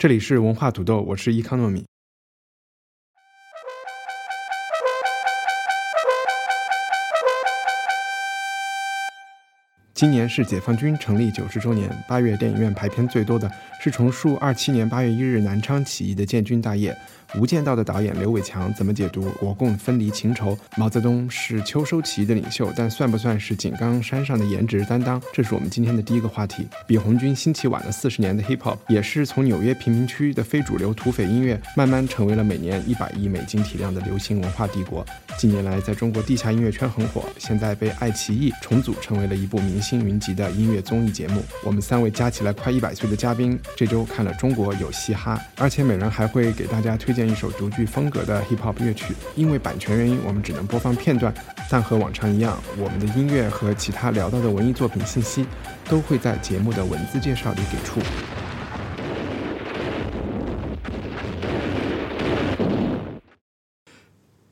这里是文化土豆，我是伊康糯米。今年是解放军成立九十周年，八月电影院排片最多的是重述二七年八月一日南昌起义的建军大业。《无间道》的导演刘伟强怎么解读国共分离情仇？毛泽东是秋收起义的领袖，但算不算是井冈山上的颜值担当？这是我们今天的第一个话题。比红军兴起晚了四十年的 hip hop，也是从纽约贫民区的非主流土匪音乐，慢慢成为了每年一百亿美金体量的流行文化帝国。近年来，在中国地下音乐圈很火，现在被爱奇艺重组成为了一部明星云集的音乐综艺节目。我们三位加起来快一百岁的嘉宾，这周看了《中国有嘻哈》，而且每人还会给大家推荐一首独具风格的 hip hop 乐曲。因为版权原因，我们只能播放片段，但和往常一样，我们的音乐和其他聊到的文艺作品信息，都会在节目的文字介绍里给出。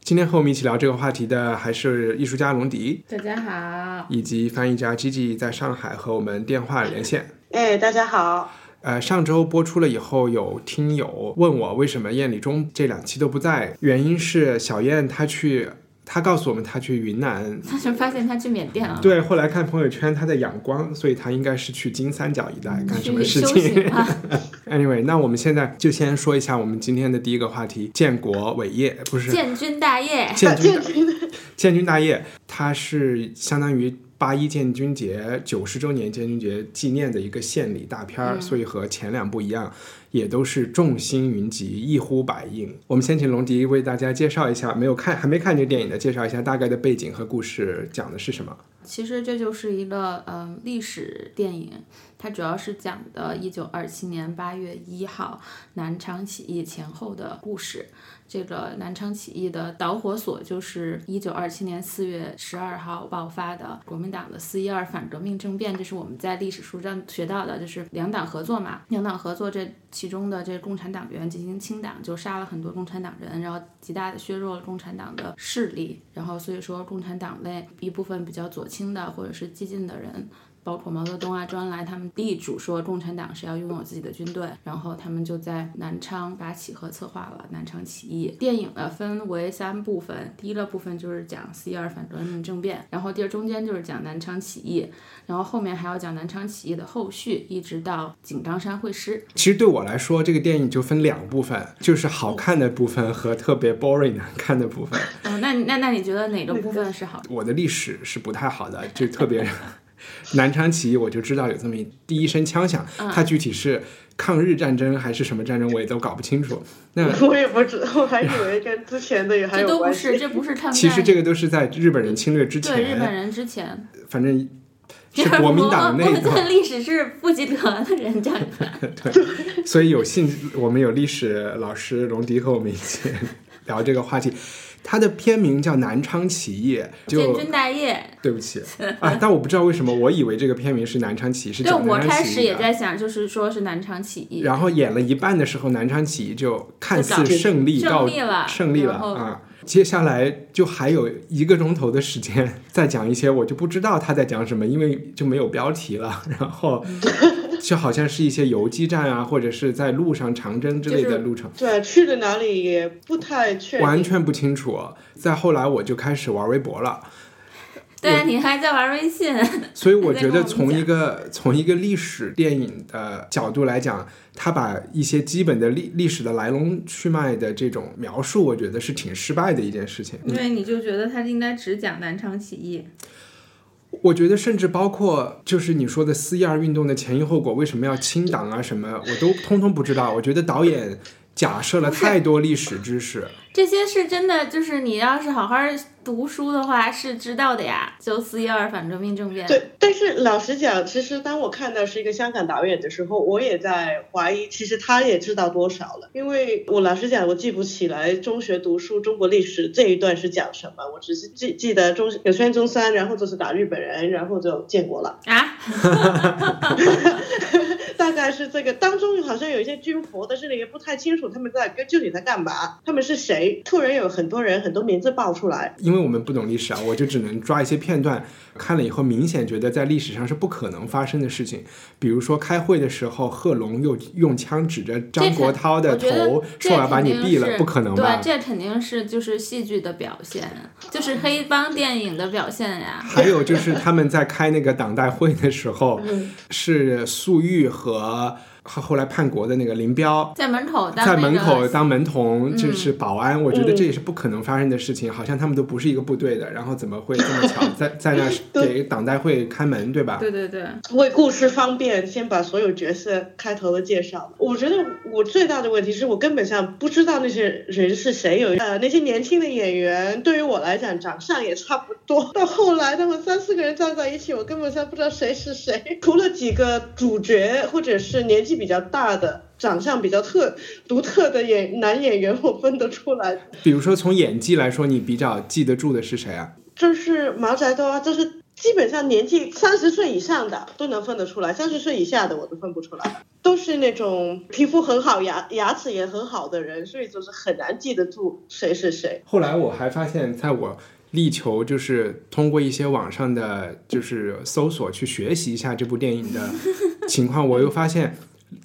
今天和我们一起聊这个话题的还是艺术家龙迪，大家好，以及翻译家 Gigi 在上海和我们电话连线。哎，大家好。呃，上周播出了以后，有听友问我为什么燕礼中这两期都不在，原因是小燕她去，她告诉我们她去云南，他就发现他去缅甸了。对，后来看朋友圈她在仰光，所以她应该是去金三角一带干什么事情。？Anyway，那我们现在就先说一下我们今天的第一个话题：建国伟业，不是建军大业，建军大建军大业，它是相当于八一建军节九十周年建军节纪念的一个献礼大片儿，嗯所以和前两部一样，也都是众星云集，一呼百应。我们先请龙迪为大家介绍一下，没有看还没看这个电影的，介绍一下大概的背景和故事讲的是什么。其实这就是一个嗯、呃历史电影，它主要是讲的1927年8月1号南昌起义前后的故事。这个南昌起义的导火索就是1927年4月12号爆发的国民党的四一二反革命政变，这是我们在历史书上学到的，就是两党合作嘛。两党合作这其中的这共产党员进行清党，就杀了很多共产党人，然后极大的削弱了共产党的势力，然后所以说共产党内一部分比较左倾的或者是激进的人。包括毛泽东啊、周恩来他们地主说共产党是要拥有自己的军队，然后他们就在南昌发起和策划了南昌起义。电影呢分为三部分，第一个部分就是讲四一二反革命政变，然后第二中间就是讲南昌起义，然后后面还要讲南昌起义的后续，一直到井冈山会师。其实对我来说，这个电影就分两部分，就是好看的部分和特别 boring 难看的部分。哦，那那那你觉得哪个部分是好的？我的历史是不太好的，就特别南昌起义，我就知道有这么一第一声枪响，嗯它具体是抗日战争还是什么战争，我也都搞不清楚。那我也不知道，我还以为跟之前的也还这都不有关系。是，这不是抗战。其实这个都是在日本人侵略之对日本，人之前，反正 是国民党我那一套，们的历史是不及德的人讲的。所以有幸我们有历史老师龙迪和我们一起 聊这个话题。它的片名叫《南昌起义》，建就军大业，对不起啊，但我不知道为什么，我以为这个片名是南昌起义，是对讲我开始南昌起义的。也在想，就是说是南昌起义，然后演了一半的时候，南昌起义就看似胜利告胜利了胜利了啊！接下来就还有一个钟头的时间再讲一些，我就不知道他在讲什么，因为就没有标题了。然后 就好像是一些游击战啊，或者是在路上长征之类的路程，对，去了哪里也不太确定。完全不清楚。再后来我就开始玩微博了。对啊，你还在玩微信，所以我觉得从一个从一个历史电影的角度来讲，他把一些基本的历历史的来龙去脉的这种描述，我觉得是挺失败的一件事情。因为你就觉得他应该只讲南昌起义，我觉得甚至包括就是你说的四一二运动的前因后果，为什么要清党啊什么，我都通通不知道。我觉得导演假设了太多历史知识。这些是真的，就是你要是好好读书的话是知道的呀。九四一二反革命政变，对，但是老实讲，其实当我看到是一个香港导演的时候，我也在怀疑，其实他也知道多少了。因为我老实讲，我记不起来中学读书中国历史这一段是讲什么，我只是记记得中有孙中山，然后就是打日本人，然后就建国了。啊，大概是这个当中好像有一些军服，但是呢也不太清楚他们在具体在干嘛，他们是谁？突然有很多人很多名字爆出来，因为我们不懂历史啊，我就只能抓一些片段看了以后，明显觉得在历史上是不可能发生的事情。比如说开会的时候，贺龙又用枪指着张国焘的头，说要把你毙了，不可能吧？对，这肯定是就是戏剧的表现，就是黑帮电影的表现呀。还有就是他们在开那个党代会的时候，是粟裕和。后来叛国的那个林彪在门口在门口当门童，就是保安。我觉得这也是不可能发生的事情，好像他们都不是一个部队的，然后怎么会这么巧 在在那 给党代会开门，对吧？对对对。为故事方便，先把所有角色开头的介绍。我觉得我最大的问题是我根本上不知道那些人是谁。有呃那些年轻的演员，对于我来讲长相也差不多。到后来他们三四个人站在一起，我根本上不知道谁是谁。除了几个主角或者是年纪。比较大的、长相比较特独特的演男演员，我分得出来。比如说从演技来说，你比较记得住的是谁啊？就是毛泽东啊，就是基本上年纪三十岁以上的都能分得出来，三十岁以下的我都分不出来。都是那种皮肤很好、牙牙齿也很好的人，所以就是很难记得住谁是谁。后来我还发现，在我力求就是通过一些网上的就是搜索去学习一下这部电影的情况，我又发现。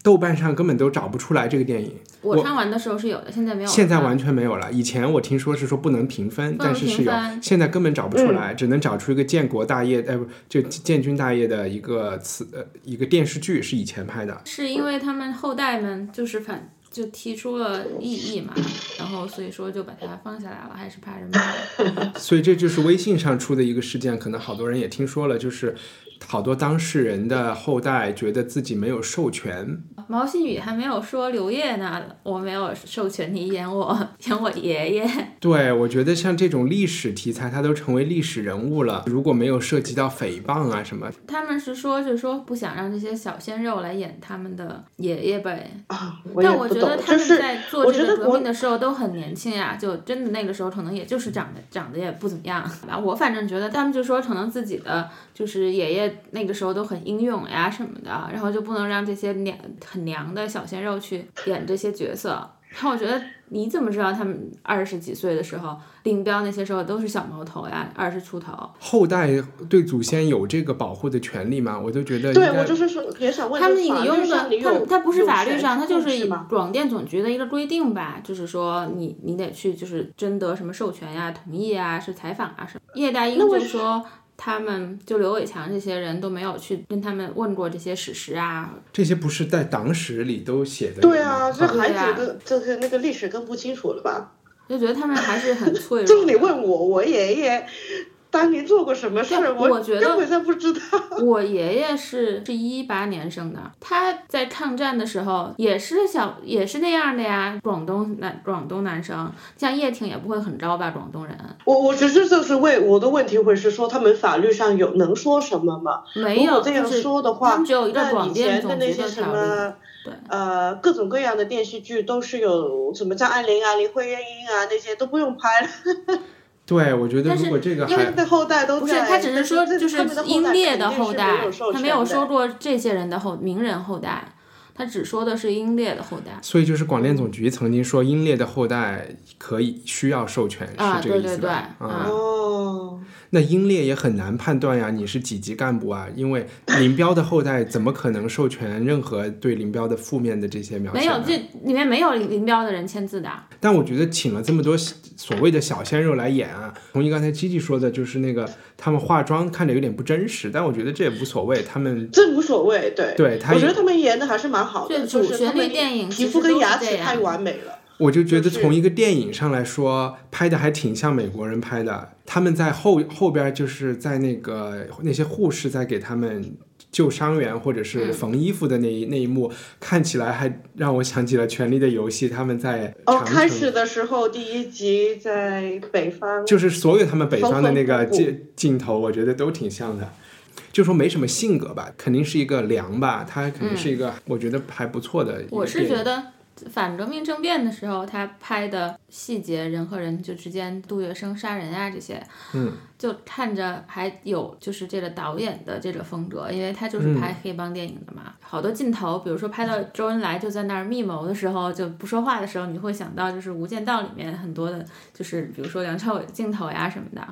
豆瓣上根本都找不出来这个电影。我看完的时候是有的，现在没有。现在完全没有了。以前我听说是说不能评分，但是是有。现在根本找不出来，只能找出一个建国大业，哎不，就建军大业的一个词，呃，一个电视剧是以前拍的。是因为他们后代们就是反就提出了异议嘛，然后所以说就把它放下来了，还是怕人骂。所以这就是微信上出的一个事件，可能好多人也听说了，就是。好多当事人的后代觉得自己没有授权。毛新宇还没有说刘烨呢，我没有授权你演我 演我爷爷。对，我觉得像这种历史题材，他都成为历史人物了。如果没有涉及到诽谤啊什么，他们是说，是说不想让这些小鲜肉来演他们的爷爷呗。啊，但我觉得他们在做这个革命的时候都很年轻呀，就真的那个时候可能也就是长得长得也不怎么样吧。我反正觉得他们就说可能自己的就是爷爷。那个时候都很英勇呀什么的，然后就不能让这些娘很娘的小鲜肉去演这些角色。然后我觉得你怎么知道他们二十几岁的时候，林彪那些时候都是小毛头呀，二十出头。后代对祖先有这个保护的权利吗？我就觉得。对，我就是说也想问。他们引用的，他他不是法律上，他就是广电总局的一个规定吧，就是说你你得去就是征得什么授权呀、同意啊、是采访啊什么。叶大鹰就说。他们就刘伟强这些人都没有去跟他们问过这些史实啊，这些不是在党史里都写的？对啊，这还觉得就是那个历史更不清楚了吧？就觉得他们还是很脆 弱。就你问我，我爷爷。当年做过什么事儿？我觉得根本上不知道。我爷爷是是一八年生的，他在抗战的时候也是小也是那样的呀。广东男广东男生，像叶挺也不会很招吧？广东人。我我只是就是问我的问题，会是说他们法律上有能说什么吗？没有，这样说的话，那以前的那些什么呃各种各样的电视剧都是有什么张爱玲啊、林徽因啊那些都不用拍了。对，我觉得如果这个还不是他只是说就是英烈的后代，他没有说过这些人的后名人后代，他只说的是英烈的后代。所以就是广电总局曾经说英烈的后代可以需要授权，是这个意思吧？哦。那英烈也很难判断呀，你是几级干部啊？因为林彪的后代怎么可能授权任何对林彪的负面的这些描写？没有，这里面没有林彪的人签字的。但我觉得请了这么多所谓的小鲜肉来演啊，同意刚才基基说的，就是那个他们化妆看着有点不真实，但我觉得这也无所谓，他们这无所谓，对，对，他我觉得他们演的还是蛮好的，主旋律电影皮肤跟牙齿太完美了。我就觉得从一个电影上来说，拍的还挺像美国人拍的。他们在后后边就是在那个那些护士在给他们救伤员或者是缝衣服的那一、那一幕，看起来还让我想起了《权力的游戏》，他们在哦，开始的时候第一集在北方，就是所有他们北方的那个镜镜头，我觉得都挺像的。就说没什么性格吧，肯定是一个良吧，他肯定是一个、我觉得还不错的。我是觉得反革命政变的时候，他拍的细节，人和人就之间杜月笙杀人啊这些，嗯，就看着还有就是这个导演的这个风格，因为他嗯就是拍黑帮电影的嘛，好多镜头，比如说拍到周恩来就在那儿密谋的时候，就不说话的时候，你会想到就是《无间道》里面很多的，就是比如说梁朝伟的镜头呀什么的。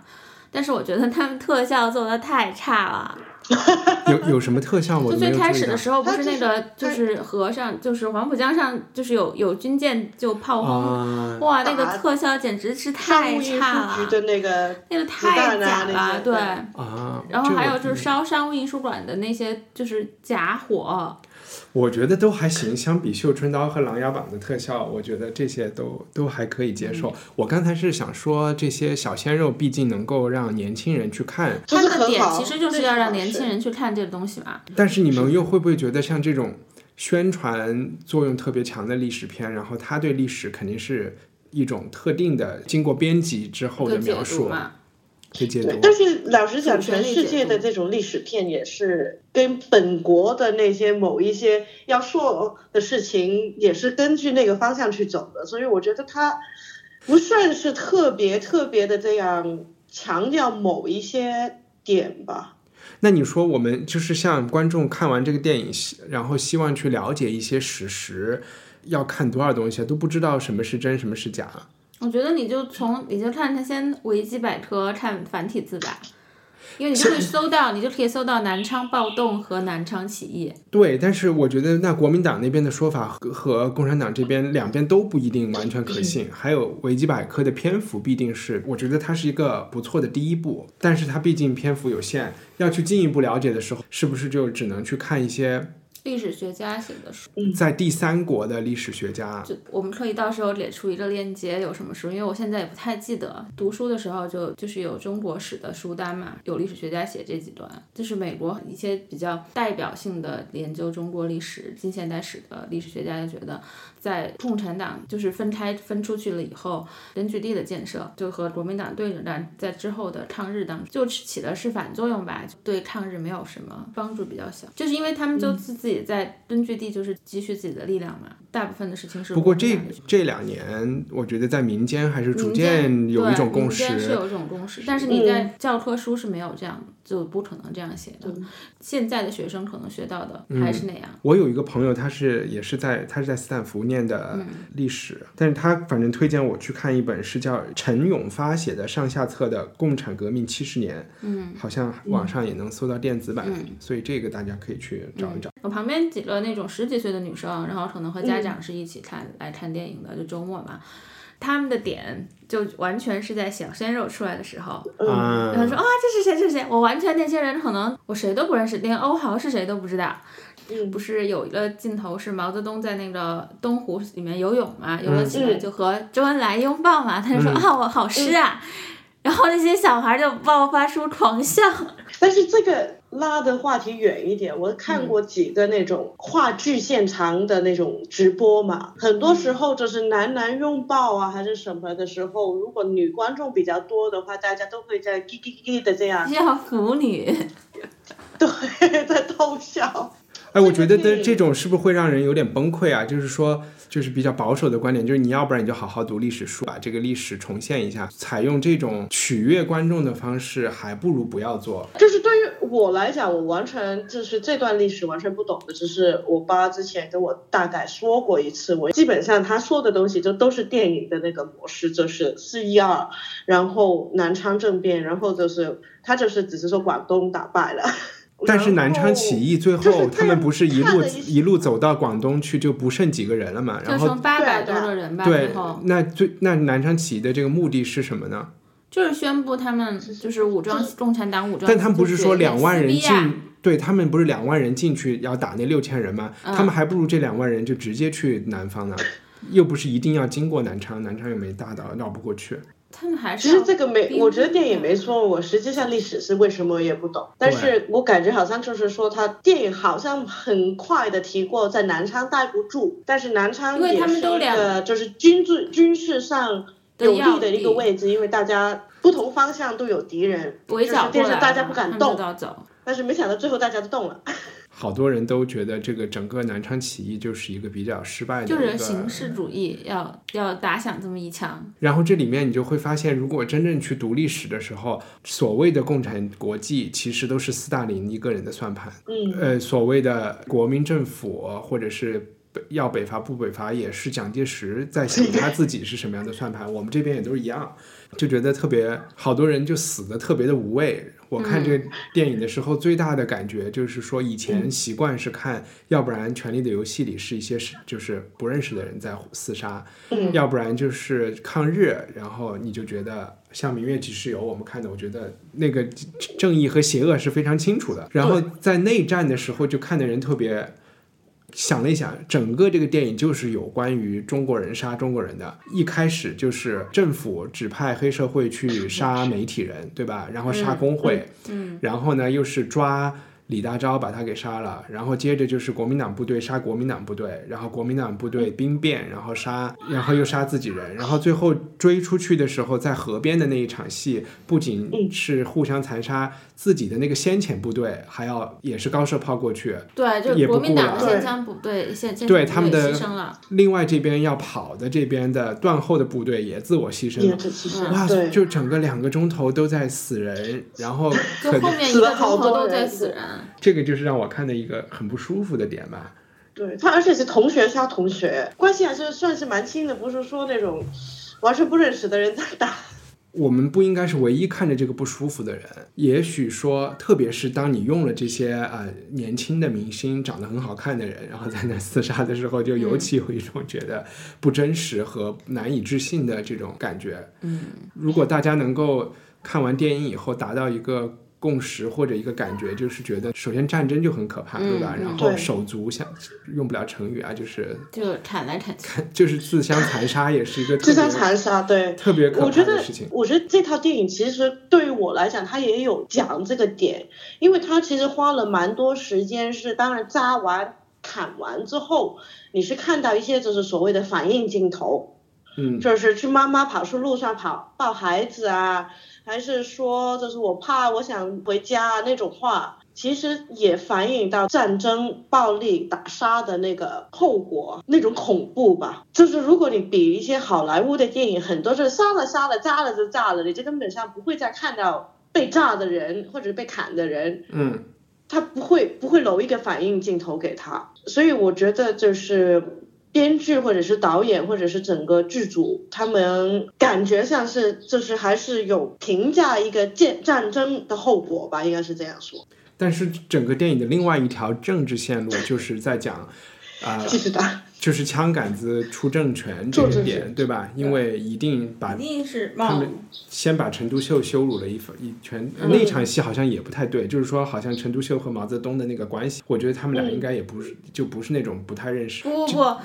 但是我觉得他们特效做的太差了，有有什么特效我最开始的时候不是是那个就是河上就是黄浦江上就是有有军舰就炮轰，啊，哇，那个特效简直是太差了，的那个那个太弹啊假了，对啊，然后还有就是烧商务印书馆的那些就是假火，我觉得都还行，相比《绣春刀》和《琅琊榜》的特效，我觉得这些都都还可以接嗯受。我刚才是想说，这些小鲜肉毕竟能够让年轻人去看，这它的点其实就是要让年轻人去看这个东西嘛。但是你们又会不会觉得像这种宣传作用特别强的历史片，然后它对历史肯定是一种特定的经过编辑之后的描述读嘛，去解读，？对但是老实讲，全世界的这种历史片也是跟本国的那些某一些要说的事情，也是根据那个方向去走的，所以我觉得它不算是特别特别的这样强调某一些点吧。那你说我们就是像观众看完这个电影，然后希望去了解一些史实，要看多少东西啊，都不知道什么是真，什么是假。我觉得你就从你就看他先维基百科看繁体字吧，因为你就可以搜到，你就可以搜到南昌暴动和南昌起义。对，但是我觉得那国民党那边的说法和和共产党这边两边都不一定完全可信。还有维基百科的篇幅必定是，我觉得它是一个不错的第一步，但是它毕竟篇幅有限，要去进一步了解的时候，是不是就只能去看一些历史学家写的书，在第三国的历史学家？就我们可以到时候列出一个链接，有什么书，因为我现在也不太记得。读书的时候就就是有中国史的书单嘛，有历史学家写这几段，就是美国一些比较代表性的研究中国历史、近现代史的历史学家就觉得，在共产党就是分开分出去了以后，根据地的建设就和国民党对着干，在之后的抗日当中就起的是反作用吧，对抗日没有什么帮助，比较小。就是因为他们就自自己在根据地就是积蓄自己的力量嘛，大部分的事情是不过这这两年，我觉得在民间还是逐渐有一种共识。民间是有一种共识，但是你在教科书是没有这样，就不可能这样写的。现在的学生可能学到的还是那样。我有一个朋友，他是也是在他是在斯坦福念的嗯历史，但是他反正推荐我去看一本是叫陈永发写的上下册的《共产革命七十年》，嗯，好像网上也能搜到电子版，嗯所以这个大家可以去找一找。我旁边几个那种十几岁的女生，然后可能和嗯家长是一起看、来看电影的，就周末嘛。他们的点就完全是在小鲜肉出来的时候，嗯然后说啊，这是谁？这是谁？我完全那些人可能我谁都不认识，连欧豪是谁都不知道。嗯不是有一个镜头是毛泽东在那个东湖里面游泳嘛，游了起来嗯就和周恩来拥抱嘛，他就说、啊，我好湿啊。然后那些小孩就爆发出狂笑，但是这个拉的话题远一点，我看过几个那种话剧现场的那种直播嘛，很多时候就是男男拥抱啊还是什么的时候，如果女观众比较多的话，大家都会在叽叽叽的这样，叫腐女。对，在偷笑。哎，我觉得的这这种是不是会让人有点崩溃啊？就是说，就是比较保守的观点，就是你要不然你就好好读历史书，把这个历史重现一下。采用这种取悦观众的方式，还不如不要做。就是对于我来讲，我完全就是这段历史完全不懂的，只是我爸之前跟我大概说过一次，我基本上他说的东西就都是电影的那个模式，就是四一二，然后南昌政变，然后就是他就是只是说广东打败了。但是南昌起义最后，他们不是一路一一路走到广东去，就不剩几个人了嘛？然后八百对多个人吧，对，那最那南昌起义的这个目的是什么呢？就是宣布他们就是武装共产党武装，但他们不是说两万人进，对他们不是两万人进去要打那六千人吗？嗯他们还不如这两万人就直接去南方呢，又不是一定要经过南昌，南昌又没大到绕不过去。他们还是其实这个没，我觉得电影没。说我，实际上历史是为什么也不懂，但是我感觉好像就是说，他电影好像很快的提过在南昌待不住，但是南昌也是一个就是军事军事上有利的一个位置，因为大家不同方向都有敌人，围剿就是变过来大家不敢动，但是没想到最后大家都动了。好多人都觉得这个整个南昌起义就是一个比较失败的就，是形式主义要要打响这么一枪，然后这里面你就会发现，如果真正去读历史的时候，所谓的共产国际其实都是斯大林一个人的算盘。嗯，呃，所谓的国民政府或者是北要北伐不北伐，也是蒋介石在想他自己是什么样的算盘。我们这边也都是一样，就觉得特别，好多人就死的特别的无畏。我看这个电影的时候，最大的感觉就是说，以前习惯是看，要不然《权力的游戏》里是一些是就是不认识的人在厮杀，嗯要不然就是抗日，然后你就觉得像《明月几时有》，我们看的，我觉得那个正义和邪恶是非常清楚的。然后在内战的时候，就看的人特别。想了一想，整个这个电影就是有关于中国人杀中国人的。一开始就是政府指派黑社会去杀媒体人，对吧？然后杀工会，嗯，然后呢又是抓李大钊把他给杀了，然后接着就是国民党部队杀国民党部队，然后国民党部队兵变，然后杀，然后又杀自己人，然后最后追出去的时候，在河边的那一场戏，不仅是互相残杀自己的那个先遣部队，还要也是高射炮过去，对，就也不国民党的对他们的牺牲了，另外这边要跑的这边的断后的部队也自我牺牲哇，对，就整个两个钟头都在死人，然后就后面一个死了好钟头都在死人。这个就是让我看的一个很不舒服的点吧。对他，而且是同学杀同学，关系还是算是蛮亲的，不是说那种完全不认识的人在打。我们不应该是唯一看着这个不舒服的人。也许说，特别是当你用了这些呃年轻的明星、长得很好看的人，然后在那厮杀的时候，就尤其有一种觉得不真实和难以置信的这种感觉。嗯，如果大家能够看完电影以后达到一个共识或者一个感觉，就是觉得首先战争就很可怕，对吧？然后手足相用不了成语啊，就是就砍来砍去。就是自相残杀，也是一个自相残杀，对。特别可怕我觉得的事情，。我觉得这套电影其实对于我来讲，它也有讲这个点，因为它其实花了蛮多时间，是当然扎完、砍完之后，你是看到一些就是所谓的反应镜头，嗯，就是去妈妈跑出路上跑抱孩子啊，还是说就是我怕我想回家啊那种话，其实也反映到战争、暴力、打杀的那个后果，那种恐怖吧。就是如果你比一些好莱坞的电影，很多是杀了杀了，炸了就炸了，你就根本上不会再看到被炸的人或者被砍的人，嗯，他不会不会留一个反应镜头给他，所以我觉得就是编剧或者是导演或者是整个剧组，他们感觉像是就是还是有评价一个战战争的后果吧，应该是这样说。但是整个电影的另外一条政治线路 就是在讲，啊、继续打，就是枪杆子出政权这个出政权。点，对吧？因为一定把一定是他们冒先把陈独秀羞辱了一番一圈，那场戏好像也不太对，就是说好像陈独秀和毛泽东的那个关系，我觉得他们俩应该也不是就不是那种不太认识，不不不，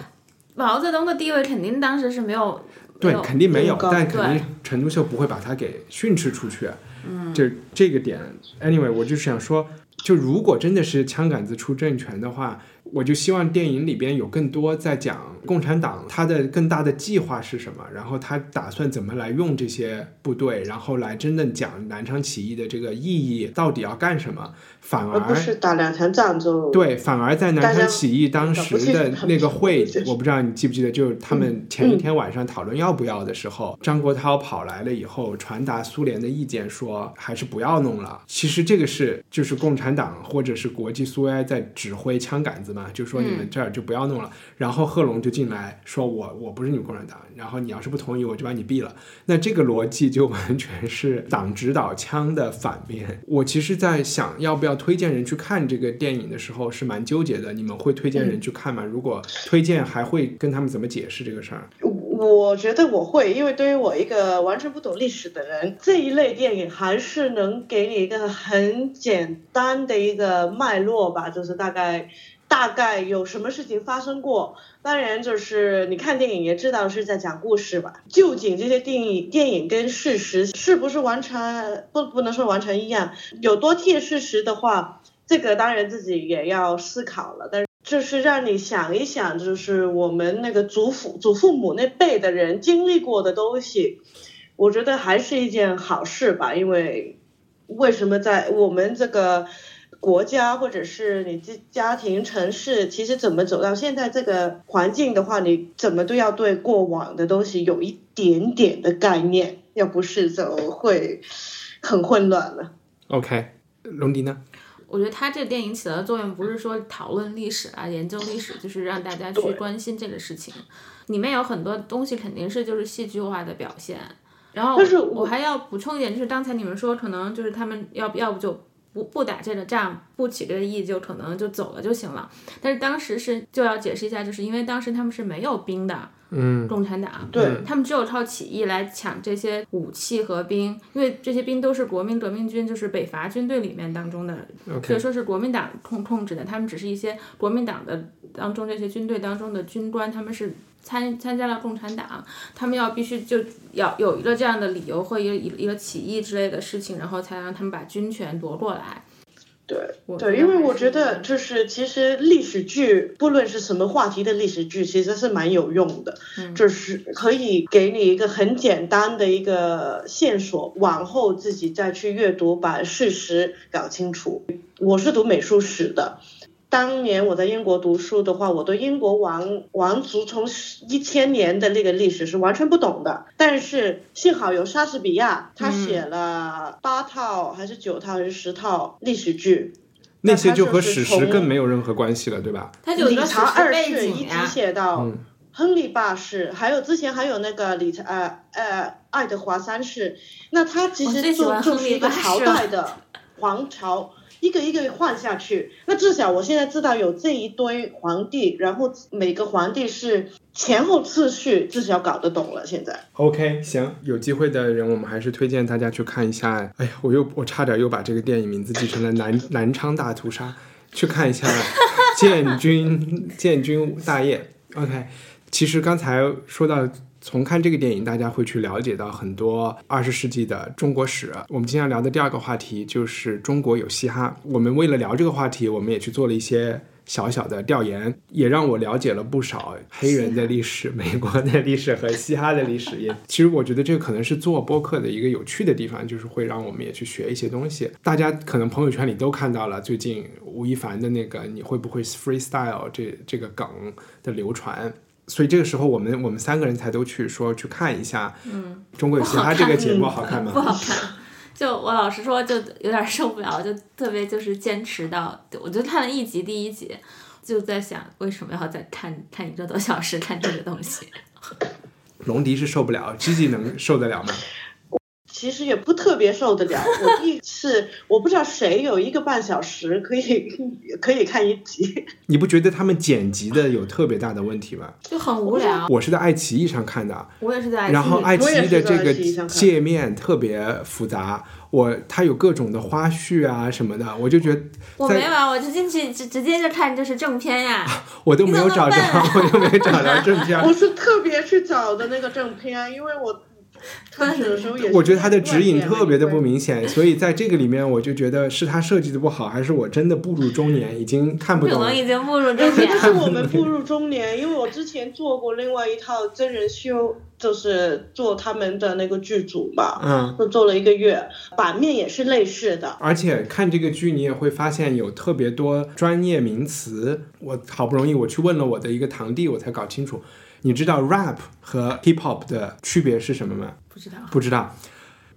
毛泽东的地位肯定当时是没有对肯定没有，但肯定陈独秀不会把他给训斥出去。嗯，就这个点，anyway，我就是想说，就如果真的是枪杆子出政权的话，我就希望电影里边有更多在讲共产党他的更大的计划是什么，然后他打算怎么来用这些部队，然后来真正讲南昌起义的这个意义到底要干什么，反而不是打两场仗就对，反而在南昌起义当时的那个会我不知道你记不记得，就是他们前一天晚上讨论要不要的时候，张国焘跑来了以后，传达苏联的意见说还是不要弄了。其实这个是就是共产党或者是国际苏维埃在指挥枪杆子嘛，就说你们这儿就不要弄了。然后贺龙就进来说我我不是你们共产党，然后你要是不同意，我就把你毙了。那这个逻辑就完全是党指导枪的反面。我其实，在想要不要推荐人去看这个电影的时候，是蛮纠结的。你们会推荐人去看吗？如果推荐，还会跟他们怎么解释这个事儿？我觉得我会，因为对于我一个完全不懂历史的人，这一类电影还是能给你一个很简单的一个脉络吧，就是大概大概有什么事情发生过。当然，就是你看电影也知道是在讲故事吧。究竟这些电影电影跟事实是不是完全不不能说完全一样？有多贴事实的话，这个当然自己也要思考了。但是就是让你想一想，就是我们那个祖父祖父母那辈的人经历过的东西，我觉得还是一件好事吧。因为为什么在我们这个。国家或者是你这家庭、城市，其实怎么走到现在这个环境的话，你怎么都要对过往的东西有一点点的概念，要不是就会很混乱了。OK，龙迪呢？我觉得他这个电影起到的作用不是说讨论历史啊、研究历史，就是让大家去关心这个事情。里面有很多东西肯定是就是戏剧化的表现。然后，但是我还要补充一点，就是刚才你们说可能就是他们要要不就。不不打这个仗，不起这个义，就可能就走了就行了。但是当时是就要解释一下，就是因为当时他们是没有兵的，嗯，共产党，对他们只有靠起义来抢这些武器和兵，因为这些兵都是国民革命军，就是北伐军队里面当中的，可以说是国民党控控制的。他们只是一些国民党的当中这些军队当中的军官，他们是。参参加了共产党，他们要必须就要有一个这样的理由或一个一一个起义之类的事情，然后才让他们把军权夺过来。对对，因为我觉得就是其实历史剧，不论是什么话题的历史剧，其实是蛮有用的，就是可以给你一个很简单的一个线索，往后自己再去阅读，把事实搞清楚。我是读美术史的。当年我在英国读书的话，我对英国王王族从一千年的那个历史是完全不懂的。但是幸好有莎士比亚，他写了八套还是九套还是十套历史剧，那些就和史实更没有任何关系了，对吧？他就理查二世一直写到亨利八世，还有之前还有那个理查呃呃爱德华三世，那他其实就就是一个朝代的皇朝。一个一个换下去，那至少我现在知道有这一堆皇帝，然后每个皇帝是前后次序，至少搞得懂了。现在 OK，行，有机会的人，我们还是推荐大家去看一下。哎呀，我又我差点又把这个电影名字记成了南南昌大屠杀，去看一下 建军建军大业。OK，其实刚才说到。从看这个电影，大家会去了解到很多二十世纪的中国史。我们今天聊的第二个话题就是中国有嘻哈。我们为了聊这个话题，我们也去做了一些小小的调研，也让我了解了不少黑人的历史、美国的历史和嘻哈的历史。也 其实我觉得这可能是做播客的一个有趣的地方，就是会让我们也去学一些东西。大家可能朋友圈里都看到了最近吴亦凡的那个“你会不会 freestyle” 这这个梗的流传。所以这个时候，我们我们三个人才都去说去看一下，嗯，中国有嘻哈这个节目好看吗？不好看，就我老实说，就有点受不了，就特别就是坚持到，我就看了一集第一集，就在想为什么要再看看一个多小时看这个东西。龙迪是受不了，G G 能受得了吗？其实也不特别受得了。我第一次，我不知道谁有一个半小时可以可以看一集。你不觉得他们剪辑的有特别大的问题吗？就很无聊。我是在爱奇艺上看的，我也是在爱奇艺。然后爱奇艺的这个界面特别复杂，我它有各种的花絮啊什么的，我就觉得。我没有，我就进去直直接就看就是正片呀。我都没有找着，我都没有找着正片。我是特别去找的那个正片，因为我。我觉得他的指引特别的不明显，所以在这个里面，我就觉得是他设计的不好，还是我真的步入中年，已经看不懂。可能已经步入中年。是我们步入中年，因为我之前做过另外一套真人秀，就是做他们的那个剧组嘛，嗯，就做了一个月，版面也是类似的。而且看这个剧，你也会发现有特别多专业名词，我好不容易我去问了我的一个堂弟，我才搞清楚。你知道 rap 和 hip hop 的区别是什么吗？不知道，不知道，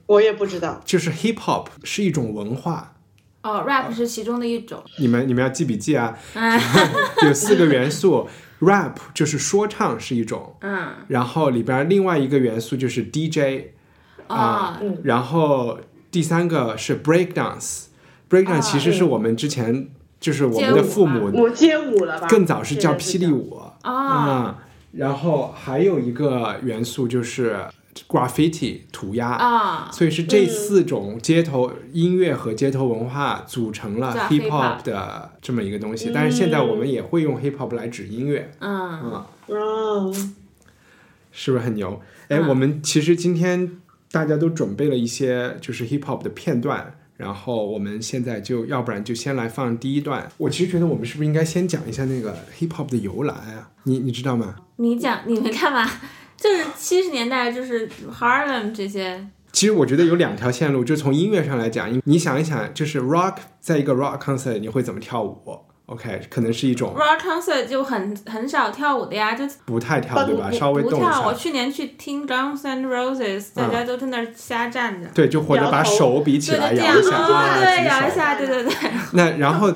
我也不知道。就是 hip hop 是一种文化，哦，rap 是其中的一种。你们你们要记笔记啊，有四个元素，rap 就是说唱是一种，嗯，然后里边另外一个元素就是 DJ，啊，然后第三个是 break dance，break dance 其实是我们之前就是我们的父母街舞了吧，更早是叫霹雳舞。啊。然后还有一个元素就是 graffiti 涂鸦啊所以是这四种街头音乐和街头文化组成了 hip hop 的这么一个东西。但是现在我们也会用 hip hop 来指音乐，嗯，是不是很牛？哎，嗯我们其实今天大家都准备了一些就是 hip hop 的片段。然后我们现在就要不然就先来放第一段。我其实觉得我们是不是应该先讲一下那个 hip hop 的由来啊？你你知道吗？你讲你们干嘛？就是七十年代，就是 Harlem 这些，其实我觉得有两条线路，就从音乐上来讲，你想一想，就是 rock 在一个 rock concert 你会怎么跳舞？OK，可能是一种。Rock concert 就很很少跳舞的呀，就不太跳，对吧？不稍微动一不跳。我，去年去听 Guns N' Roses，大家都在那儿瞎站着，对，就或者把摇头。手比起来，摇一下对，摇一下，对对对，那然后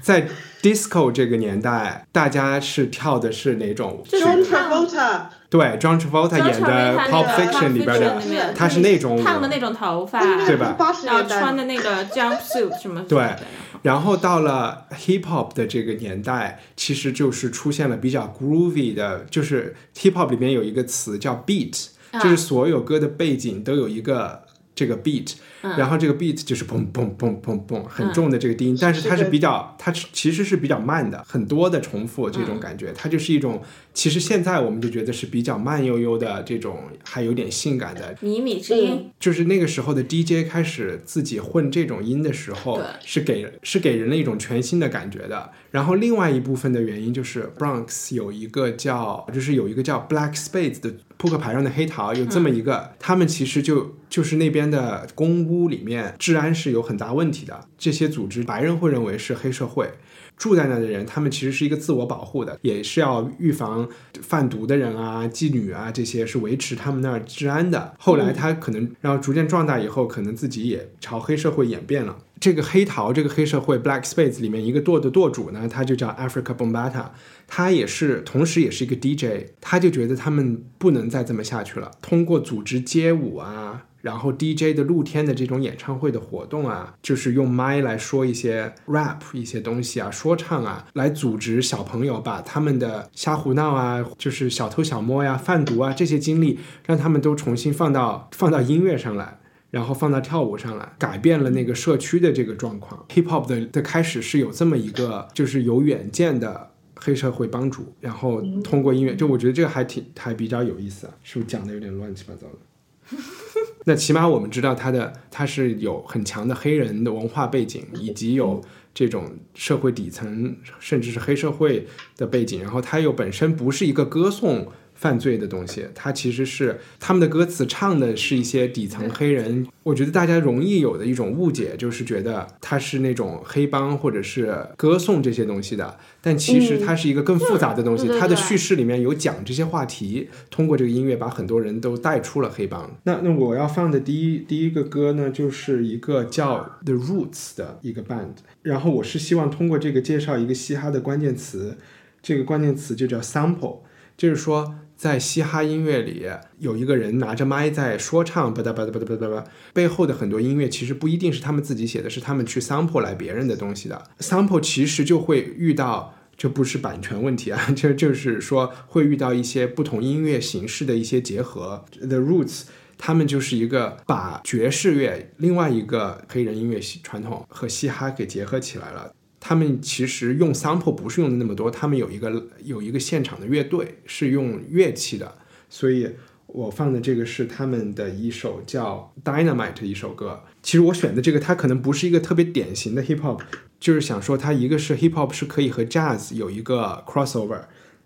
在 disco 这个年代，大家是跳的是哪种？舞曲？，John Travolta，对，John Travolta 演的 Pulp Fiction 里边的他是那种舞烫的那种头发，对吧？然后穿的那个 jumpsuit 什么对然后到了 hip hop 的这个年代，其实就是出现了比较 groovy 的，就是 hip hop 里面有一个词叫 beat，、啊。就是所有歌的背景都有一个这个 beat，、然后这个 beat 就是嘣嘣嘣嘣嘣很重的这个低音，但是它是比较，它是其实是比较慢的，很多的重复这种感觉，它就是一种，其实现在我们就觉得是比较慢悠悠的这种，还有点性感的靡靡之音，就是那个时候的 DJ 开始自己混这种音的时候，是给是给人了一种全新的感觉的。然后另外一部分的原因就是 Bronx 有一个叫就是有一个叫 Black Spades 的扑克牌上的黑桃，有这么一个，他们其实就就是那边的公屋里面治安是有很大问题的。这些组织白人会认为是黑社会。住在那的人，他们其实是一个自我保护的，也是要预防贩毒的人啊、妓女啊这些，是维持他们那儿治安的。后来他可能，然后逐渐壮大以后，可能自己也朝黑社会演变了。这个黑桃这个黑社会 Black Spades 里面一个舵的舵主呢，他就叫 Africa Bombata，他也是同时也是一个 DJ，他就觉得他们不能再这么下去了，通过组织街舞啊。然后 DJ 的露天的这种演唱会的活动啊，就是用麦来说一些 rap 一些东西啊，说唱啊，来组织小朋友把他们的瞎胡闹啊，就是小偷小摸呀、贩毒啊这些经历，让他们都重新放到放到音乐上来。然后放到跳舞上来，改变了那个社区的这个状况。Hip Hop 的的开始是有这么一个，就是有远见的黑社会帮主，然后通过音乐，就我觉得这个还挺还比较有意思啊，是不是讲的有点乱七八糟的？那起码我们知道他的他是有很强的黑人的文化背景，以及有这种社会底层甚至是黑社会的背景，然后他又本身不是一个歌颂犯罪的东西，它其实是他们的歌词唱的是一些底层黑人。我觉得大家容易有的一种误解，就是觉得它是那种黑帮或者是歌颂这些东西的，但其实它是一个更复杂的东西。它的叙事里面有讲这些话题，通过这个音乐把很多人都带出了黑帮。那那我要放的第一第一个歌呢，就是一个叫 The Roots 的一个 band，然后我是希望通过这个介绍一个嘻哈的关键词，这个关键词就叫 sample。就是说，在嘻哈音乐里，有一个人拿着麦在说唱，吧嗒吧嗒吧嗒吧嗒吧，背后的很多音乐其实不一定是他们自己写的，是他们去 sample 来别人的东西的。sample 其实就会遇到，这不是版权问题啊，这就是说会遇到一些不同音乐形式的一些结合。The Roots。他们就是一个把爵士乐另外一个黑人音乐传统和嘻哈给结合起来了。他们其实用 sample 不是用的那么多，他们有一个有一个现场的乐队是用乐器的，所以我放的这个是他们的一首叫 Dynamite 的一首歌。其实我选的这个，它可能不是一个特别典型的 hip hop，就是想说它一个是 hip hop 是可以和 jazz 有一个 crossover。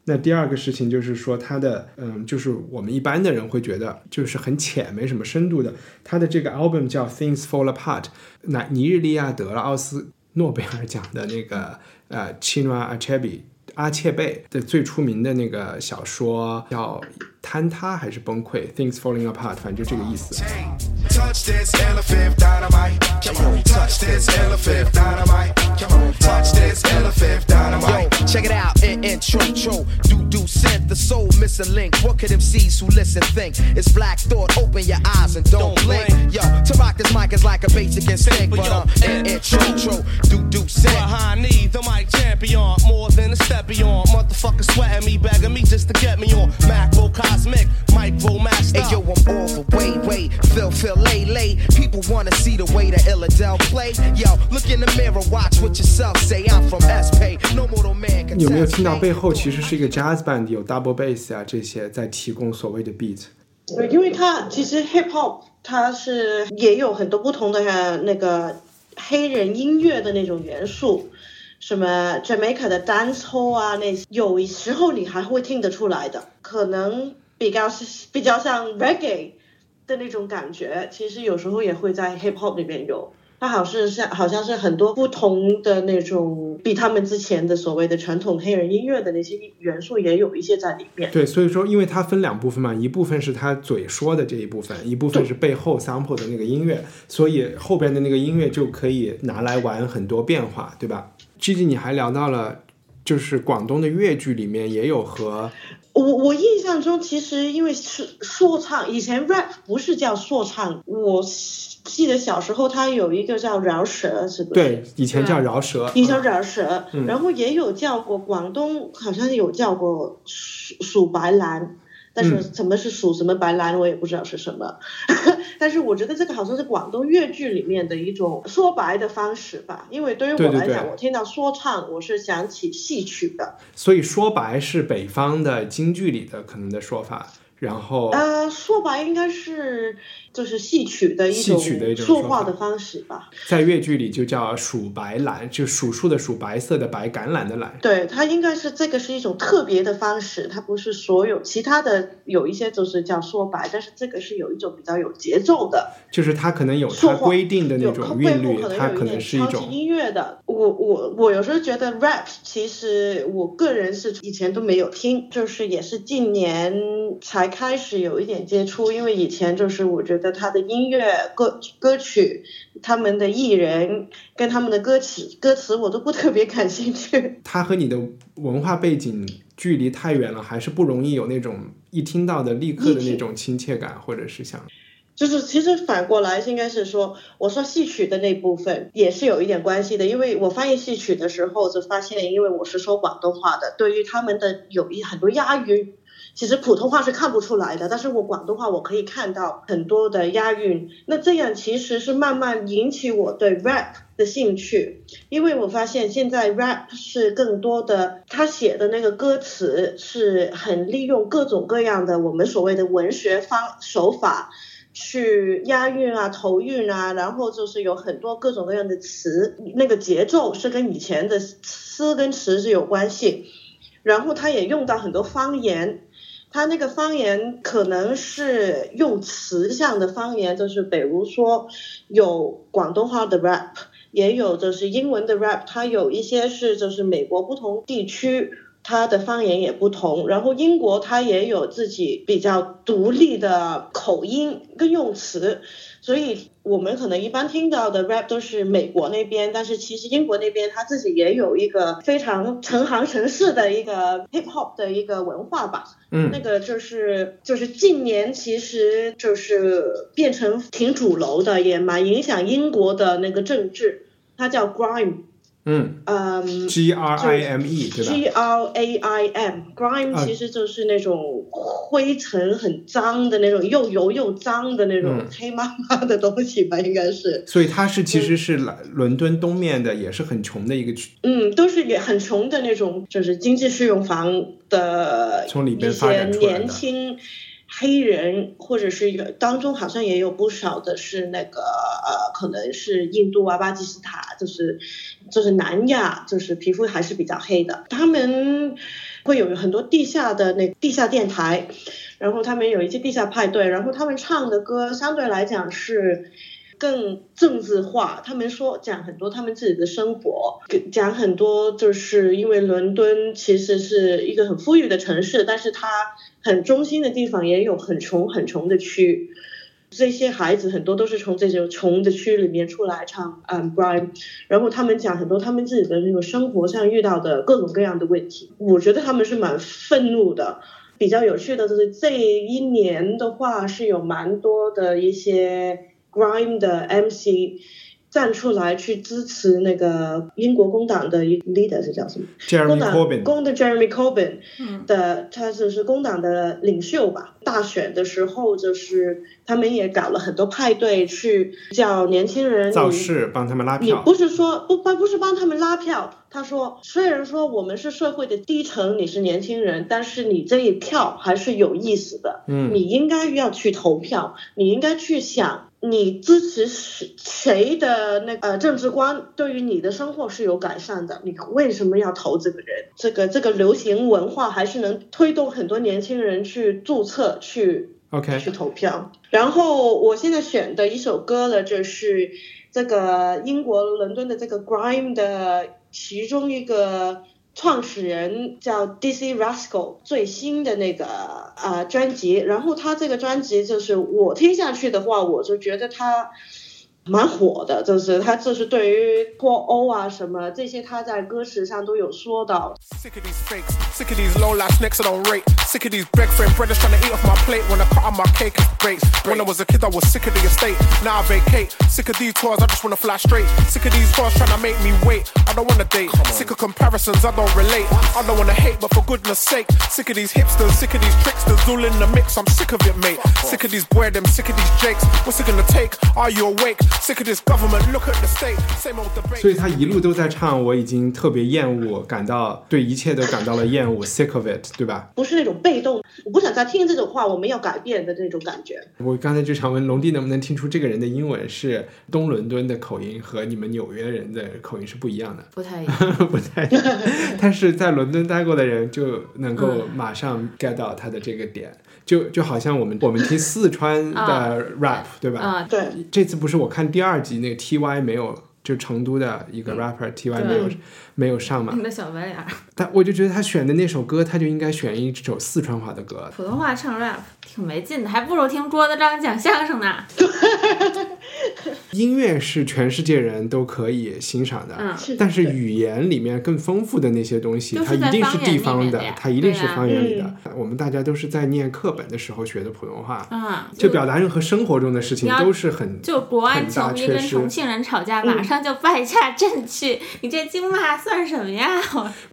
那第二个事情就是说，它的嗯，就是我们一般的人会觉得就是很浅，没什么深度的。它的这个 album 叫 Things Fall Apart，那尼日利亚得了奥斯诺贝尔奖的 那个呃 Chinua Achebe 阿切贝的最出名的那个小说叫坍塌还是崩溃？Things Falling Apart，反正就这个意思。 Touch this elephant dynamite. Come on, touch this elephant dynamite. Come on, touch this elephant dynamite. Yo, check it out, in intro, tro. Do do sent the soul missing link. What could MCs who listen think? It's black thought. Open your eyes and don't, blink. Yo, to rock this mic is like a basic instinct, but um, in intro, tro. Do do sent. Behind me, the mic champion, more than a step beyond. Motherfucker sweating me, begging me just to get me on. Macro cosmic, micro master. Hey yo, I'm all still feel lay lay. People wanna see the way that Illadel play. Yo, look in the mirror, watch what yourself say. I'm from SP. No mortal man can 有没有听到背后其实是一个 jazz band，有 double bass 啊这些在提供所谓的 beat？对，因为它其实 hip hop 它是也有很多不同的呃那个黑人音乐的那种元素，什么 Jamaica 的 dance hall 啊，那些有时候你还会听得出来的，可能比较是比较像 reggae 的那种感觉，其实有时候也会在 hip hop 里面有。它好像是像好像是很多不同的那种，比他们之前的所谓的传统黑人音乐的那些元素也有一些在里面。对，所以说因为它分两部分嘛，一部分是他嘴说的这一部分，一部分是背后 sample 的那个音乐，所以后边的那个音乐就可以拿来玩很多变化，对吧？G G，你还聊到了，就是广东的粤剧里面也有和我我印象中，其实因为是说唱，以前 rap 不是叫说唱，我记得小时候它有一个叫饶舌，是不是？对，以前叫饶舌，以前饶舌，嗯。然后也有叫过广东，好像有叫过数数白兰，但是嗯什么是属什么白兰，我也不知道是什么。但是我觉得这个好像是广东粤剧里面的一种说白的方式吧，因为对于我对对来讲，对我听到说唱，我是想起戏曲的。所以说白是北方的京剧里的可能的说法，然后呃，说白应该是就是戏曲的一戏种曲的一种说话的方式吧。在粤剧里就叫数白兰，就数数的数，白色的白，橄榄的榄。对，它应该是这个是一种特别的方式，它不是所有其他的有一些就是叫说白，但是这个是有一种比较有节奏的，就是它可能有它规定的那种韵律，它可能是一种音乐的。我我我有时候觉得 rap 其实我个人是以前都没有听，就是也是近年才开始有一点接触，因为以前就是我觉得他的音乐歌歌曲，他们的艺人跟他们的歌曲歌词我都不特别感兴趣。他和你的文化背景距离太远了，还是不容易有那种一听到的立刻的那种亲切感，或者是想就是其实反过来应该是说，我说戏曲的那部分也是有一点关系的，因为我翻译戏曲的时候就发现，因为我是说广东话的，对于他们的有一很多押韵，其实普通话是看不出来的，但是我广东话我可以看到很多的押韵，那这样其实是慢慢引起我对 rap 的兴趣，因为我发现现在 rap 是更多的，他写的那个歌词是很利用各种各样的我们所谓的文学方手法。去押韵啊、头韵啊，然后就是有很多各种各样的词，那个节奏是跟以前的词跟词是有关系，然后他也用到很多方言，他那个方言可能是用词项的方言，就是比如说有广东话的 rap，也有就是英文的 rap，它有一些是就是美国不同地区。它的方言也不同，然后英国它也有自己比较独立的口音跟用词，所以我们可能一般听到的 rap 都是美国那边，但是其实英国那边它自己也有一个非常成行成市的一个 hip hop 的一个文化吧。嗯那个就是就是近年其实就是变成挺主流的，也蛮影响英国的那个政治，它叫 grime，嗯嗯。G R I M E 对吧？G R A I M，grime 啊其实就是那种灰尘很脏的那种，又油又脏的那种嗯黑麻麻的东西吧，应该是。所以它是其实是来伦敦东面的，也是很穷的一个区。嗯，都是也很穷的那种，就是经济适用房的从里边一发些展出来的年轻黑人，或者是有当中好像也有不少的是那个呃，可能是印度啊、巴基斯坦，就是就是南亚，就是皮肤还是比较黑的，他们会有很多地下的那地下电台，然后他们有一些地下派对，然后他们唱的歌相对来讲是。更政治化，他们说讲很多他们自己的生活，讲很多就是因为伦敦其实是一个很富裕的城市，但是它很中心的地方也有很穷很穷的区。这些孩子很多都是从这种穷的区里面出来唱嗯 grime，然后他们讲很多他们自己的那种生活上遇到的各种各样的问题，我觉得他们是蛮愤怒的。比较有趣的就是这一年的话是有蛮多的一些 grime 的 MC，站出来去支持那个英国工党的 leader 是叫什么？Jeremy 工党 Corbyn 工的 Jeremy Corbyn 嗯的，他就是工党的领袖吧。大选的时候，就是他们也搞了很多派对，去叫年轻人造势帮他们拉你票。不是说不帮不是帮他们拉票，他说虽然说我们是社会的低层，你是年轻人，但是你这一票还是有意思的。嗯你应该要去投票，你应该去想。你支持谁谁的那呃政治观对于你的生活是有改善的？你为什么要投这个人？这个这个流行文化还是能推动很多年轻人去注册去 OK，去投票。然后我现在选的一首歌呢，就是这个英国伦敦的这个 Grime 的其中一个创始人叫 DC Rascal 最新的那个啊、专辑。然后他这个专辑就是我听下去的话，我就觉得他。蛮火的，就是他这是对于脱欧啊什么这些，他在歌词上都有说到。sick of this government look at the same same the 所以他一路都在唱我已经特别厌恶感到对一切都感到了厌恶 sick of it 对吧？不是那种被动我不想再听这种话我们要改变的那种感觉。我刚才就想问龙弟能不能听出这个人的英文是东伦敦的口音和你们纽约人的口音是不一样的？不太一样。不太一样。但是在伦敦待过的人就能够马上 get 到他的这个点。就就好像我们我们听四川的 rap，、对吧？啊，对，这次不是我看第二集那个 T.Y 没有，就成都的一个 rapper T.Y 没有没有上嘛你，的小白脸我就觉得他选的那首歌，他就应该选一首四川话的歌。普通话唱 rap 挺没劲的，还不如听桌子张讲相声呢。音乐是全世界人都可以欣赏的，嗯但是语言里面更丰富的那些东西，它一定是地方的它一定是方言里的。嗯我们大家都是在念课本的时候学的普通话，啊，就表达任何生活中的事情都是很就国安很大球迷跟重庆人吵架，马上就败下阵去，你这京骂算什么呀？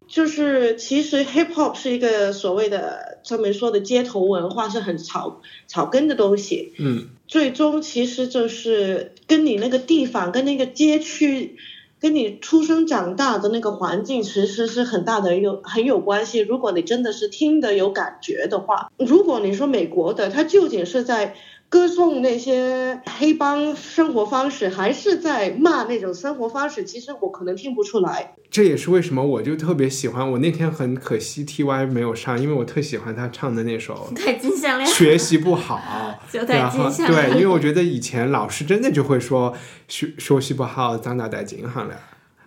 我就是其实 hip hop 是一个所谓的他们说的街头文化，是很草草根的东西。嗯，最终其实就是跟你那个地方、跟那个街区、跟你出生长大的那个环境，其实是很大的有很有关系。如果你真的是听得有感觉的话，如果你说美国的，它究竟是在歌颂那些黑帮生活方式，还是在骂那种生活方式？其实我可能听不出来。这也是为什么我就特别喜欢。我那天很可惜 T.Y 没有上，因为我特喜欢他唱的那首戴金项链，学习不好，就戴金项对，因为。我觉得以前老师真的就会说学学习不好，长大戴金项链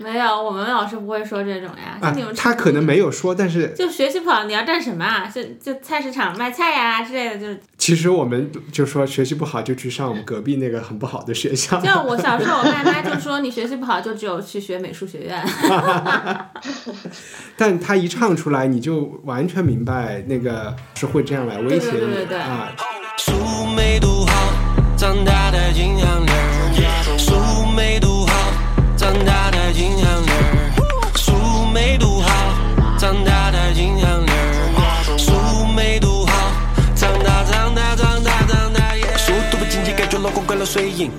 没有，我们老师不会说这种呀。啊你们，他可能没有说，但是就学习不好，你要干什么啊？就就菜市场卖菜呀之类的，就是其实我们就说学习不好就去上我们隔壁那个很不好的学校。就我小时候，我爸妈就说你学习不好，就只有去学美术学院。但他一唱出来，你就完全明白那个是会这样来威胁你对对对对啊。书没读好，长大的金项水银。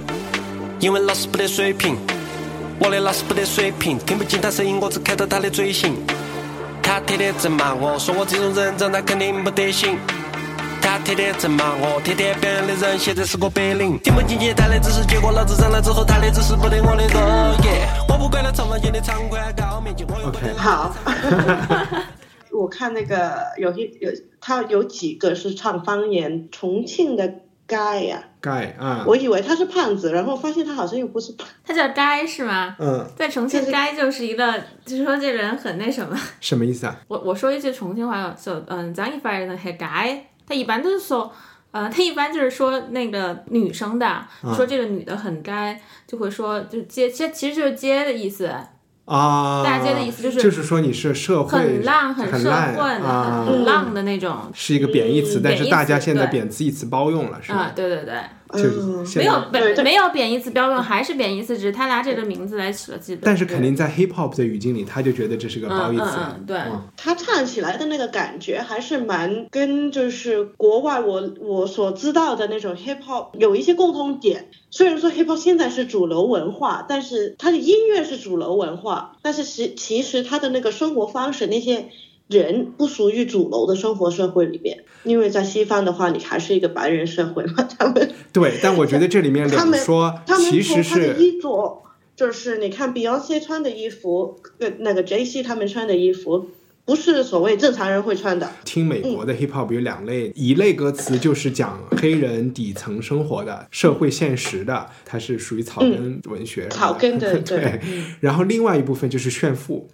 因为老师不得水平，我的老师不得水平，听不进他声音，我只看到他的嘴型。他天天在骂我，说我这种人长大肯定不得行。他天天在骂我，天天表扬的人现在是个白领，听不进去他的知识，结果老子长大之后他的知识不得我的多耶。我不管他长方形的长宽高面积，我又不得 OK 好，我看那个有一有他有几个是唱方言，重庆的该呀、盖啊，我以为他是胖子，然后发现他好像又不是胖。他叫该是吗？嗯，在重庆，该就是一个，就是说这人很那什么。什么意思啊？我我说一句重庆话，就嗯，咱一般人很该，他一般都是说，呃，他一般就是说那个女生的，说这个女的很该，就会说就接，其实其实就是接的意思，啊，大街的意思就是就是说你是社会很浪、很社混的、啊，很浪的那种。是一个贬义词，但是大家现在对贬义词包用了，是吧？啊，对对对，就是嗯没有对对本没有贬义词标准，还是贬义词，只是他拿这个名字来起了记得。但是肯定在 hip hop 的语境里，他就觉得这是个褒义词。嗯嗯嗯对嗯他唱起来的那个感觉还是蛮跟就是国外我我所知道的那种 hip hop 有一些共通点。虽然说 hip hop 现在是主流文化，但是它的音乐是主流文化，但是其其实他的那个生活方式那些。人不属于主流的生活社会里面，因为在西方的话，你还是一个白人社会嘛，他们对，但我觉得这里面他们两说他们其实是衣着，就是你看 Beyonce 穿的衣服，跟那个 J C 他们穿的衣服，不是所谓正常人会穿的。听美国的 hip hop 有两类，一类歌词就是讲黑人底层生活的社会现实的，它是属于草根文学。嗯草根的对对，然后另外一部分就是炫富，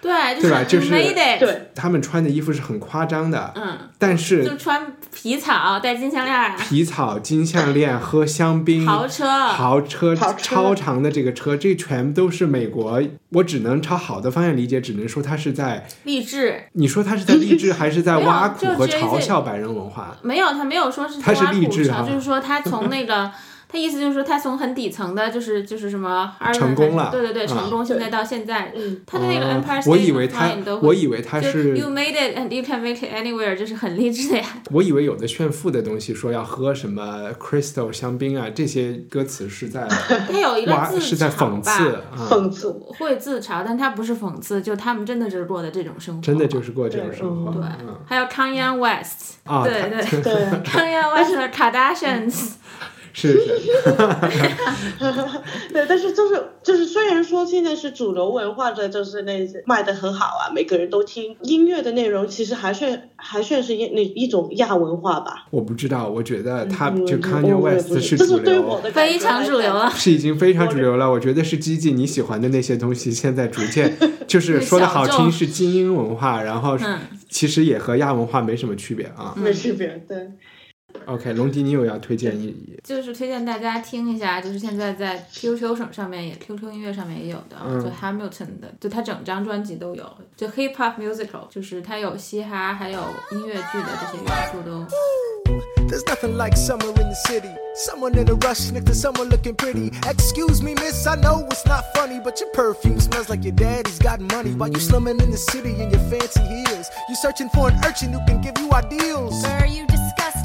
对，对吧？就是 made 对，他们穿的衣服是很夸张的，嗯，但是就穿皮草戴金项链啊，皮草、金项链、喝香槟、豪车豪车、超长的这个车，这全都是美国。我只能朝好的方向理解，只能说他是在励志。你说他是在励志，还是在挖苦和嘲笑白人文化？没有，他没有说是他是励志哈 就是说他从那个。他意思就是说，他从很底层的，就是就是什么成功了对对对，啊成功，现在到现在，嗯他的那个哦 Empire State 我以为他 Line 都会我以为他是 You made it and you can make it anywhere，就是很励志的呀。我以为有的炫富的东西，说要喝什么 Crystal 香槟啊，这些歌词是在他有一个自是在嘲讽刺讽刺，会自嘲，但他不是讽刺，就他们真的就是过的这种生活，真的就是过这种生活。对嗯。还有 Kanye West，啊对对对，，Kanye West 的 Kardashians，是是，对，但是就是就是，虽然说现在是主流文化的，就是那些卖的很好啊，每个人都听音乐的内容，其实还算还算是一那一种亚文化吧。我不知道，我觉得他嗯就嗯 Kanye West 是主流，对我的非常主流了。是已经非常主流了。我觉得是激进，你喜欢的那些东西，现在逐渐 就是说的好听是精英文化，然后嗯其实也和亚文化没什么区别啊。没区别，对。OK，龙迪，你有要推荐一就是推荐大家听一下，就是现在在 QQ 上上面也 QQ 音乐上面也有的，嗯就 Hamilton 的，就他整张专辑都有，就 Hip Hop Musical，就是它有嘻哈，还有音乐剧的这些元素都。 There's nothing like summer in the city. Someone in a rush next to someone looking pretty. Excuse me, miss, I know it's not funny, but your perfume smells like your daddy's got money. While you slumming in the city in your fancy heels, you searching for an urchin who can give you ideals. Sir, you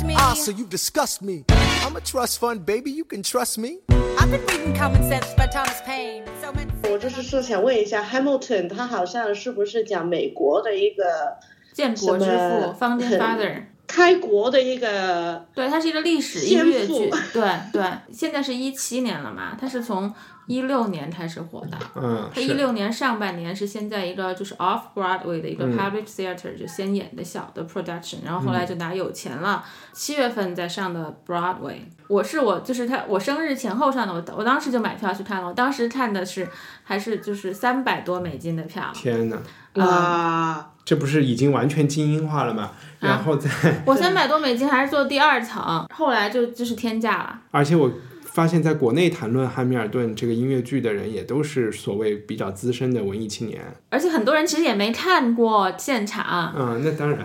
disgust me. Ah, so you disgust me. I'm a trust fund, baby, you can trust me. I've been reading Common Sense by Thomas Paine. So many 我就是说想问一下，Hamilton 他好像是不是讲美国的一个建国之什么父 Founding 很 Father， 开国的一个对，它是一个历史音乐剧，对对，现在是一七年了嘛，它是从一六年开始火的。嗯，它一是六年上半年是先在一个就是 off Broadway 的一个嗯。public theater 就先演的小的 production，然后后来就拿有钱了，七月份再上的 Broadway。我是我就是他我生日前后上的，我我当时就买票去看了，我当时看的是还是就是三百多美金的票，天哪，哇，这不是已经完全精英化了吗？然后再，我三百多美金还是坐第二层，后来就就是天价了。而且我发现，在国内谈论汉密尔顿这个音乐剧的人，也都是所谓比较资深的文艺青年。而且很多人其实也没看过现场，嗯，那当然，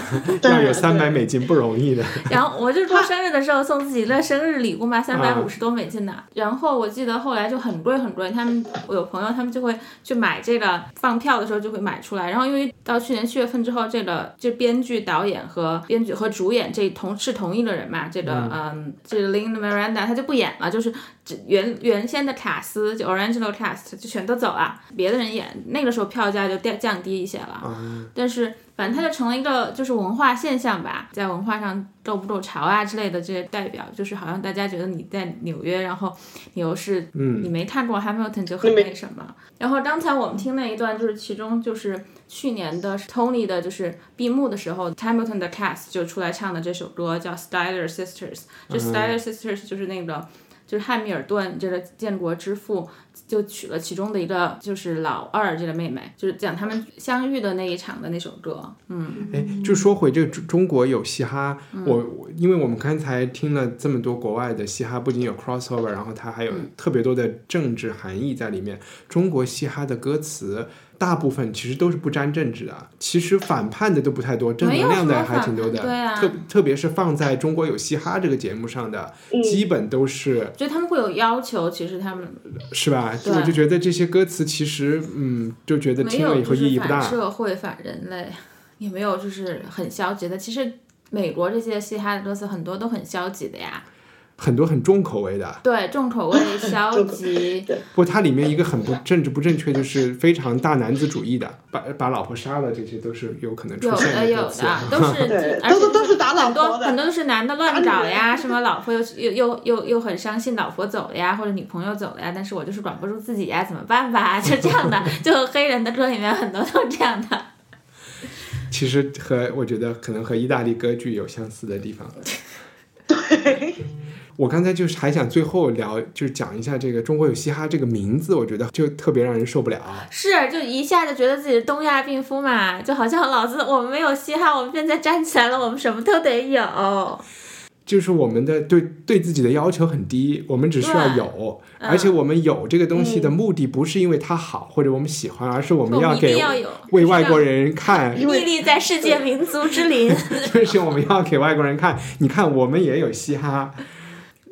要有三百对美金不容易的。然后我就过生日的时候送自己的生日礼物嘛，三百五十多美金的。然后我记得后来就很贵很贵，他们我有朋友他们就会去买这个，放票的时候就会买出来。然后因为到去年七月份之后，这个就编剧、导演和编剧和主演这同是同一个人嘛，这个嗯，这个 Lin Miranda 他就不演了，就是只原原先的卡司就 original cast 就全都走了，别的人演。那个时候票价就降降低一些了。但是反正它就成了一个就是文化现象吧，在文化上够不够潮啊之类的这些代表，就是好像大家觉得你在纽约，然后你又是嗯你没看过 Hamilton 就很那什么。然后刚才我们听那一段，就是其中就是去年的 Tony 的，就是闭幕的时候，Hamilton 的 cast 就出来唱的这首歌叫 Styler Sisters，就 Styler Sisters 就是那个。就是汉密尔顿这个建国之父就娶了其中的一个，就是老二这个妹妹，就是讲他们相遇的那一场的那首歌。嗯，哎，就说回这个中中国有嘻哈，我我因为我们刚才听了这么多国外的嘻哈，不仅有 crossover，然后它还有特别多的政治含义在里面。中国嘻哈的歌词大部分其实都是不沾政治的，其实反叛的都不太多，正能量的还挺多的。对啊特特别是放在中国有嘻哈这个节目上的，基本都是就他们会有要求，其实他们是吧？对我就觉得这些歌词其实，嗯，就觉得听了以后意义不大。社会、反人类，也没有就是很消极的。其实美国这些嘻哈的歌词很多都很消极的呀，很多很重口味的，对，重口味、消极，不过它里面一个很不政治不正确，就是非常大男子主义的，把把老婆杀了，这些都是有可能出有现的有歌词。的都是 对，而且都都是打老很多婆的很多都是男的乱找呀，什么老婆又又又又又很伤心，老婆走了呀，或者女朋友走了呀，但是我就是管不住自己呀，怎么办吧？就这样的，就黑人的歌里面很多都这样的。其实和我觉得可能和意大利歌剧有相似的地方。我刚才就是还想最后聊，就是讲一下这个中国有嘻哈这个名字，我觉得就特别让人受不了。是，就一下就觉得自己东亚病夫嘛，就好像老子我们没有嘻哈，我们现在站起来了，我们什么都得有。就是我们的对对自己的要求很低，我们只需要有，嗯。而且我们有这个东西的目的不是因为它好或者我们喜欢，而是我们要给为外国人看，屹立在世界民族之林，就是我们要给外国人看，你看我们也有嘻哈，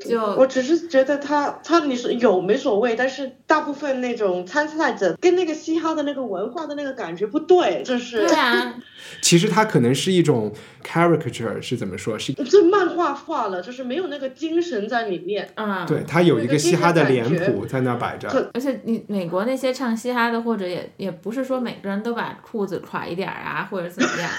就我只是觉得他他你说有没所谓，但是大部分那种参赛者跟那个嘻哈的那个文化的那个感觉不对，就是对啊，其实它可能是一种 caricature，是怎么说？是这漫画化了，就是没有那个精神在里面。啊，对，它有一个嘻哈的脸谱在那摆着。而且你美国那些唱嘻哈的，或者也也不是说每个人都把裤子垮一点儿啊，或者怎么样。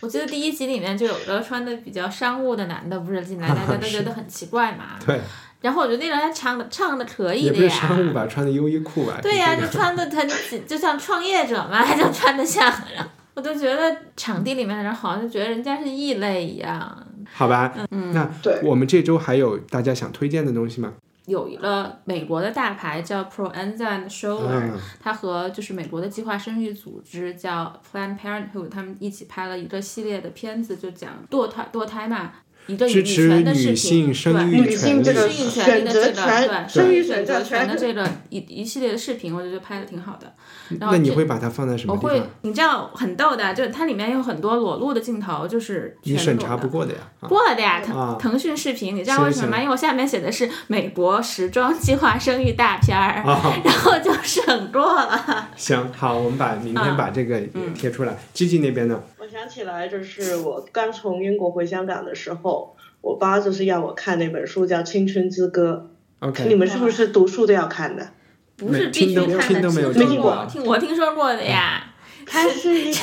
我记得第一集里面就有个穿的比较商务的男的，不是进来，大家都觉得很奇怪嘛。对，然后我觉得那个人还唱的唱的可以也不是的呀。商务吧，穿的优衣库吧。对呀、这 个就穿的很紧，就像创业者嘛，就穿的像，然 后我都觉得场地里面的人好像就觉得人家是异类一样。好吧，嗯那对我们这周还有大家想推荐的东西吗？有一个美国的大牌叫 Proenza and Shower，、嗯。它和就是美国的计划生育组织叫 Planned Parenthood，他们一起拍了一个系列的片子，就讲堕胎堕胎嘛，一个女支持权的视女性频，生对。育女性这个适应权利的这个选择权对生育选选择权的这个一一系列的视频，我觉得拍的挺好的。然后那你会把它放在什么我会？，你知道很逗的，就是它里面有很多裸露的镜头，就是你审全裸的查不过的呀。啊过了的呀，啊腾腾讯视频，你知道为什么吗？因为我下面写的是美国时装计划生育大片儿，啊然后就审过了。行，好，我们把明天啊把这个也嗯贴出来。G G 那边呢？我想起来，就是我刚从英国回香港的时候，我爸就是要我看那本书，叫《青春之歌》。你们是不是读书都要看的？不是听都必须看的，没有听过听我听说过的呀。它是一个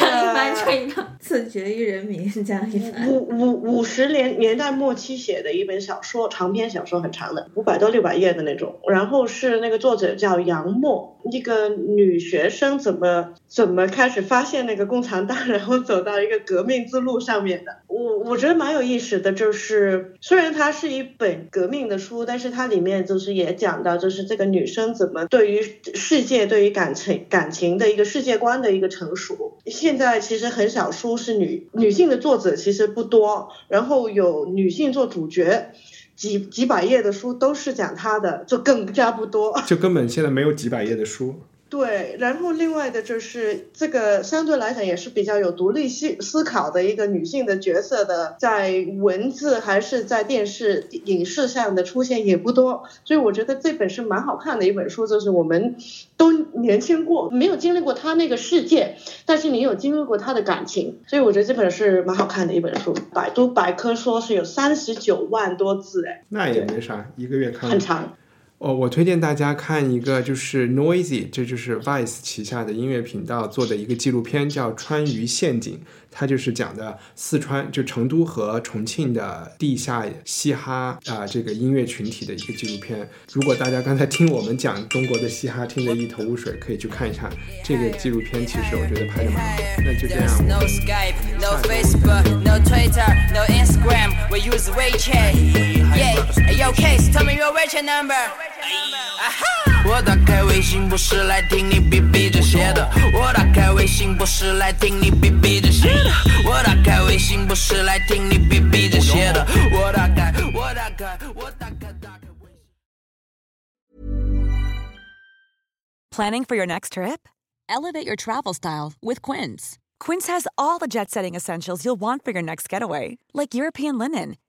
自绝于人民，这样一。五五五十年年代末期写的一本小说，长篇小说，很长的，五百多六百页的那种。然后是那个作者叫杨沫，一个女学生怎么怎么开始发现那个共产党，然后走到一个革命之路上面的。我我觉得蛮有意思的，就是虽然它是一本革命的书，但是它里面就是也讲到，就是这个女生怎么对于世界、对于感情感情的一个世界观的一个成熟。现在其实很少书是女女性的作者其实不多，然后有女性做主角。几几百页的书都是讲她的，就更加不多。就根本现在没有几百页的书。对，然后另外的就是这个相对来讲也是比较有独立思思考的一个女性的角色的，在文字还是在电视影视上的出现也不多，所以我觉得这本是蛮好看的一本书，就是我们都年轻过，没有经历过她那个世界，但是你有经历过她的感情，所以我觉得这本是蛮好看的一本书。百度百科说是有三十九万多字，哎，那也没啥，一个月看很长。哦，我推荐大家看一个就是 Noisy，这就是 Vice 旗下的音乐频道做的一个纪录片，叫《川渝陷阱》，它就是讲的四川就成都和重庆的地下嘻哈啊、这个音乐群体的一个纪录片。如果大家刚才听我们讲中国的嘻哈听得一头雾水，可以去看一看这个纪录片，其实我觉得拍的蛮好。那就这样，Aha! 我打开微信不是来听你逼逼这些的，我打开微信不是来听你逼逼这些的，我打开微信不是来听你逼逼这些的，我打开，我打开，我打开，打开。 Planning for your next trip? Elevate your travel style with Quince. Quince has all the jet setting essentials you'll want for your next getaway, like European linen,